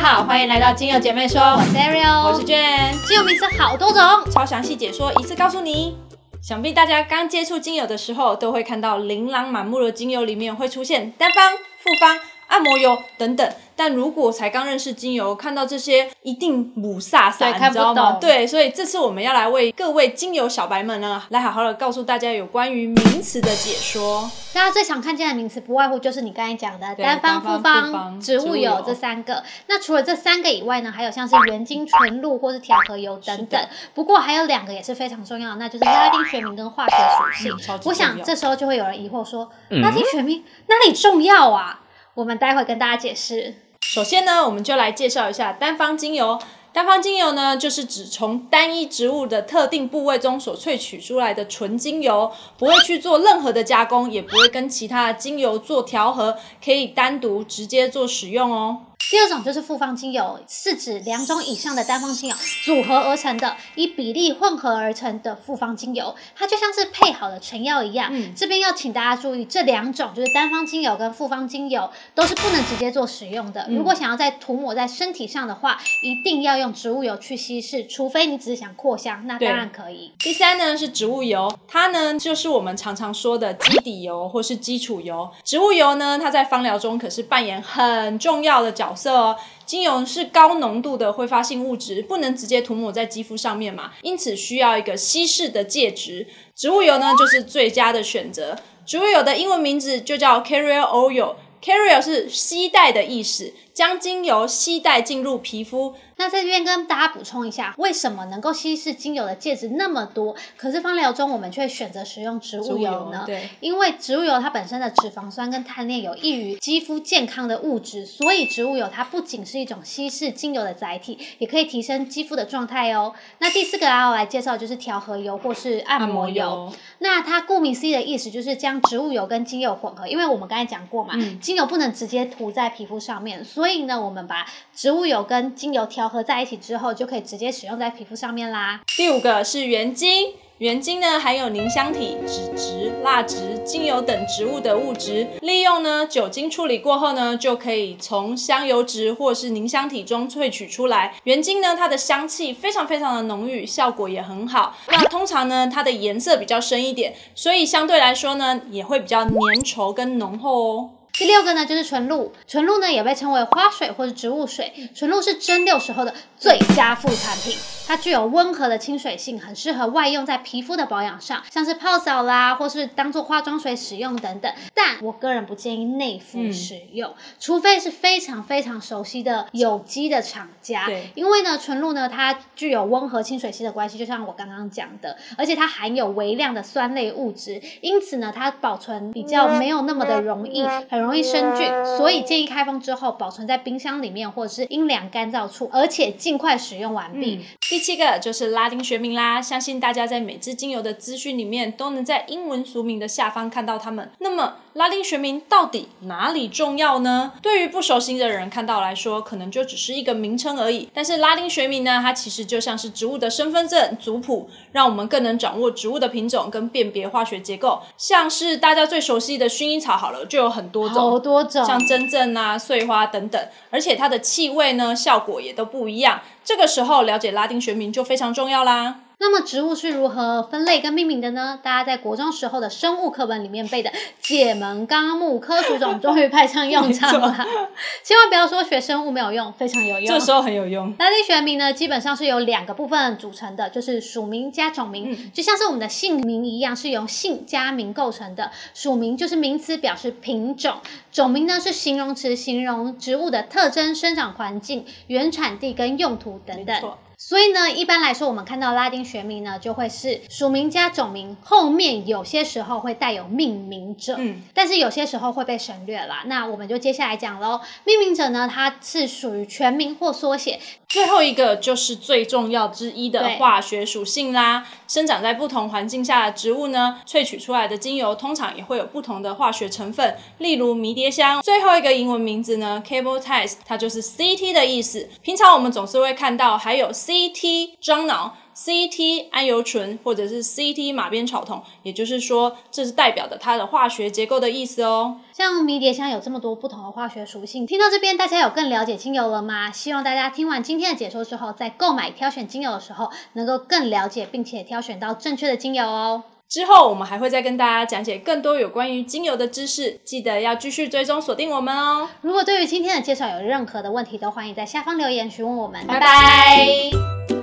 家好，欢迎来到精油姐妹说，我是 Ariel，我是娟。精油名称好多种，超详细解说，一次告诉你。想必大家刚接触精油的时候，都会看到琳琅满目的精油里面会出现单方、复方、按摩油等等。但如果才刚认识精油，看到这些一定母萨萨，你知道吗？对，所以这次我们要来为各位精油小白们呢，来好好的告诉大家有关于名词的解说。大家最常看见的名词，不外乎就是你刚才讲的单方、复方、植物油这三个。那除了这三个以外呢，还有像是原精纯露或是调和油等等。不过还有两个也是非常重要的，那就是拉丁学名跟化学属性。我想这时候就会有人疑惑说，拉丁学名哪里重要啊？我们待会跟大家解释。首先呢，我们就来介绍一下单方精油。单方精油呢，就是指从单一植物的特定部位中所萃取出来的纯精油，不会去做任何的加工，也不会跟其他的精油做调和，可以单独直接做使用哦。第二种就是复方精油，是指两种以上的单方精油组合而成的，以比例混合而成的复方精油，它就像是配好的成药一样。嗯，这边要请大家注意，这两种就是单方精油跟复方精油都是不能直接做使用的。如果想要再涂抹在身体上的话，一定要用植物油去稀释，除非你只是想扩香，那当然可以。第三呢是植物油，它呢就是我们常常说的基底油或是基础油。植物油呢，它在芳疗中可是扮演很重要的角色。哦精油是高浓度的挥发性物质，不能直接涂抹在肌肤上面嘛，因此需要一个稀释的介质。植物油呢，就是最佳的选择。植物油的英文名字就叫 Carrier Oil，Carrier 是吸带的意思，将精油吸带进入皮肤。那在这边跟大家补充一下，为什么能够稀释精油的介质那么多，可是芳疗中我们却选择使用植物油呢？对，因为植物油它本身的脂肪酸跟碳链有益于肌肤健康的物质，所以植物油它不仅是一种稀释精油的载体，也可以提升肌肤的状态哦。那第四个要来介绍就是调和油或是按摩油。那它顾名思义的意思就是将植物油跟精油混合，因为我们刚才讲过嘛，精油不能直接涂在皮肤上面，所以所以呢，我们把植物油跟精油调。合在一起之后，就可以直接使用在皮肤上面啦。第五个是原精，原精呢含有凝香体、脂质、蜡质、精油等植物的物质，利用呢酒精处理过后呢，就可以从香油脂或是凝香体中萃取出来。原精呢，它的香气非常非常的浓郁，效果也很好。那通常呢，它的颜色比较深一点，所以相对来说呢，也会比较粘稠跟浓厚哦。第六个呢，就是纯露。纯露呢，也被称为花水或者植物水。纯露是蒸馏时候的最佳副产品。它具有温和的亲水性，很适合外用在皮肤的保养上，像是泡澡啦，或是当做化妆水使用等等。但我个人不建议内服使用，除非是非常非常熟悉的有机的厂家。对，因为呢，纯露呢，它具有温和亲水性的关系，就像我刚刚讲的，而且它含有微量的酸类物质，因此呢，它保存比较没有那么的容易，很容容易生菌，所以建议开封之后保存在冰箱里面或者是阴凉干燥处，而且尽快使用完毕。第七个就是拉丁学名啦，相信大家在每支精油的资讯里面都能在英文俗名的下方看到它们。那么拉丁学名到底哪里重要呢？对于不熟悉的人看到来说，可能就只是一个名称而已。但是拉丁学名呢，它其实就像是植物的身份证、族谱，让我们更能掌握植物的品种跟辨别化学结构。像是大家最熟悉的薰衣草，好了，就有很多种，好多种，像真正啊、碎花等等，而且它的气味呢、效果也都不一样。这个时候了解拉丁学名就非常重要啦。那么植物是如何分类跟命名的呢？大家在国中时候的生物课本里面背的《解门纲目科属种》终于派上用场了。千万不要说学生物没有用，非常有用。这时候很有用。拉丁学名呢，基本上是由两个部分组成的，就是属名加种名，就像是我们的姓名一样，是由姓加名构成的。属名就是名词，表示品种；种名呢是形容词，形容植物的特征、生长环境、原产地跟用途等等。所以呢，一般来说，我们看到拉丁学名呢，就会是属名加种名，后面有些时候会带有命名者，嗯，但是有些时候会被省略啦。那我们就接下来讲喽。命名者呢，它是属于全名或缩写。最后一个就是最重要之一的化学属性啦。生长在不同环境下的植物呢，萃取出来的精油通常也会有不同的化学成分，例如迷迭香。最后一个英文名字呢，Cable Ties，它就是 CT 的意思。平常我们总是会看到还有 CT 樟脑。CT 氨油醇或者是 CT 马鞭草酮，也就是说，这是代表的它的化学结构的意思哦。像迷迭香有这么多不同的化学属性，听到这边大家有更了解精油了吗？希望大家听完今天的解说之后，在购买挑选精油的时候，能够更了解并且挑选到正确的精油哦。之后我们还会再跟大家讲解更多有关于精油的知识，记得要继续追踪锁定我们哦。如果对于今天的介绍有任何的问题，都欢迎在下方留言询问我们。拜拜。